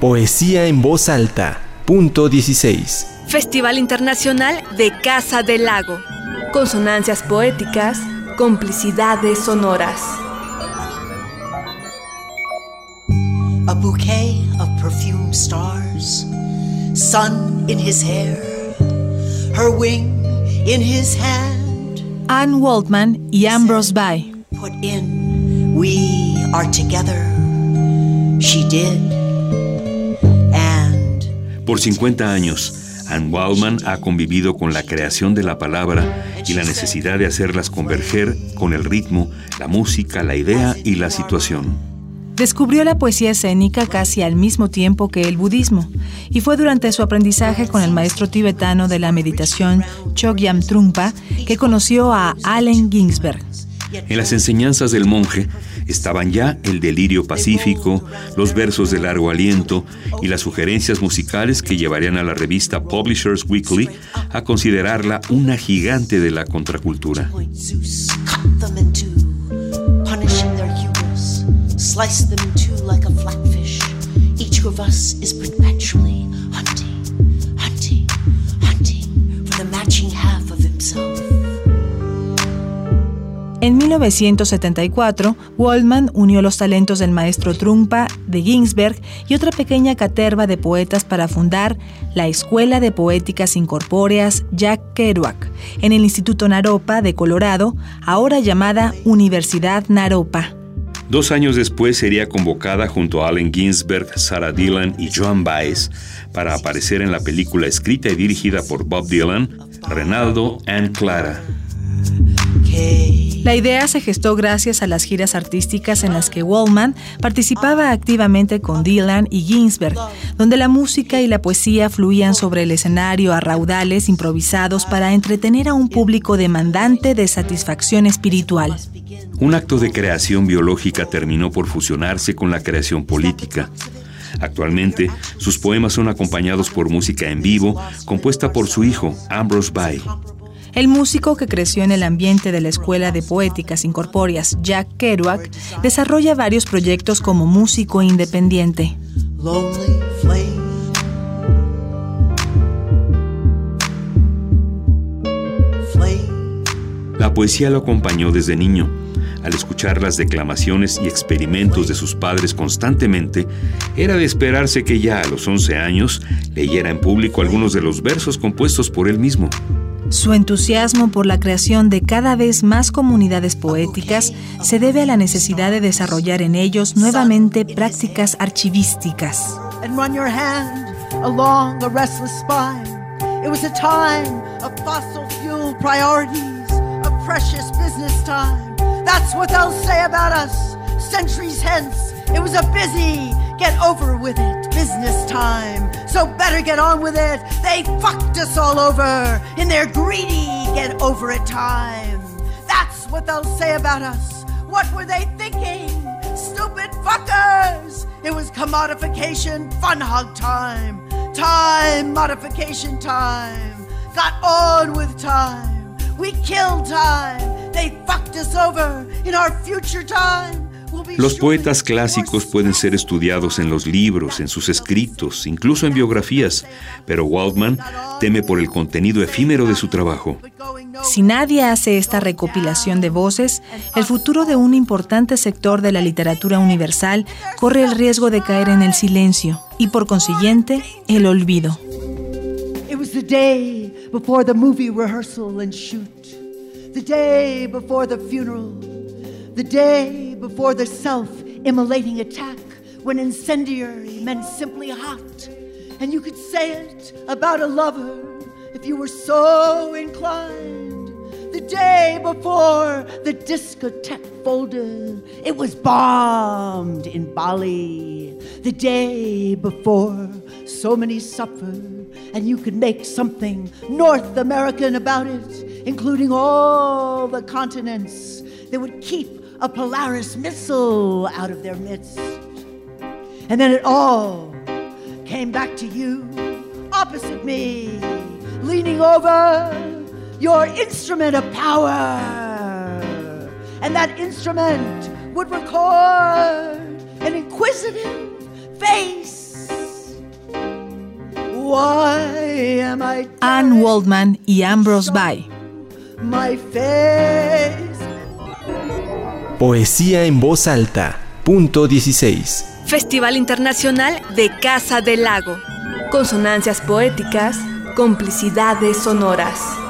Poesía en voz alta. Punto 16. Festival Internacional de Casa del Lago. Consonancias poéticas, complicidades sonoras. A bouquet of perfume stars, sun in his hair, her wing in his hand. Anne Waldman y Ambrose Bye. Put in, we are together. She did. Por 50 años, Anne Waldman ha convivido con la creación de la palabra y la necesidad de hacerlas converger con el ritmo, la música, la idea y la situación. Descubrió la poesía escénica casi al mismo tiempo que el budismo, y fue durante su aprendizaje con el maestro tibetano de la meditación Chogyam Trungpa que conoció a Allen Ginsberg. En las enseñanzas del monje estaban ya el delirio pacífico, los versos de largo aliento y las sugerencias musicales que llevarían a la revista Publishers Weekly a considerarla una gigante de la contracultura. point Zeus cut them in two, punishing their hubris, sliced them in two like a flatfish. Each of us is perpetually En 1974, Waldman unió los talentos del maestro Trungpa, de Ginsberg y otra pequeña caterva de poetas para fundar la Escuela de Poéticas Incorpóreas Jack Kerouac en el Instituto Naropa de Colorado, ahora llamada Universidad Naropa. Dos años después sería convocada junto a Allen Ginsberg, Sarah Dillon y Joan Baez para aparecer en la película escrita y dirigida por Bob Dylan, Renaldo and Clara. La idea se gestó gracias a las giras artísticas en las que Waldman participaba activamente con Dylan y Ginsberg, donde la música y la poesía fluían sobre el escenario a raudales improvisados para entretener a un público demandante de satisfacción espiritual. Un acto de creación biológica terminó por fusionarse con la creación política. Actualmente, sus poemas son acompañados por música en vivo compuesta por su hijo, Ambrose Bye. El músico que creció en el ambiente de la Escuela de Poéticas Incorpóreas, Jack Kerouac, desarrolla varios proyectos como músico independiente. La poesía lo acompañó desde niño. Al escuchar las declamaciones y experimentos de sus padres constantemente, era de esperarse que ya a los 11 años leyera en público algunos de los versos compuestos por él mismo. Su entusiasmo por la creación de cada vez más comunidades poéticas se debe a la necesidad de desarrollar en ellos nuevamente prácticas archivísticas. and run your hand along the restless spine. It was a time of fossil fuel priorities, of precious business time. That's what they'll say about us centuries hence. It was a busy, get over with it business time. So better get on with it. They fucked us all over in their greedy, get over it time. That's what they'll say about us. What were they thinking? Stupid fuckers! It was commodification, fun hog time. Time, modification time. Got on with time. We killed time. They fucked us over in our future time. Los poetas clásicos pueden ser estudiados en los libros, en sus escritos, incluso en biografías, pero Waldman teme por el contenido efímero de su trabajo. Si nadie hace esta recopilación de voces, el futuro de un importante sector de la literatura universal corre el riesgo de caer en el silencio y por consiguiente el olvido. It was the day before the self immolating attack when incendiary meant simply hot. And you could say it about a lover if you were so inclined. The day before the discotheque folded, it was bombed in Bali. The day before so many suffered, and you could make something North American about it, including all the continents that would keep a Polaris missile out of their midst. And then it all came back to you, opposite me, leaning over your instrument of power. And that instrument would record an inquisitive face. Why am I. Anne Waldman y Ambrose Bye. My face Poesía en voz alta. Punto 16. Festival Internacional de Casa del Lago. Consonancias poéticas, complicidades sonoras.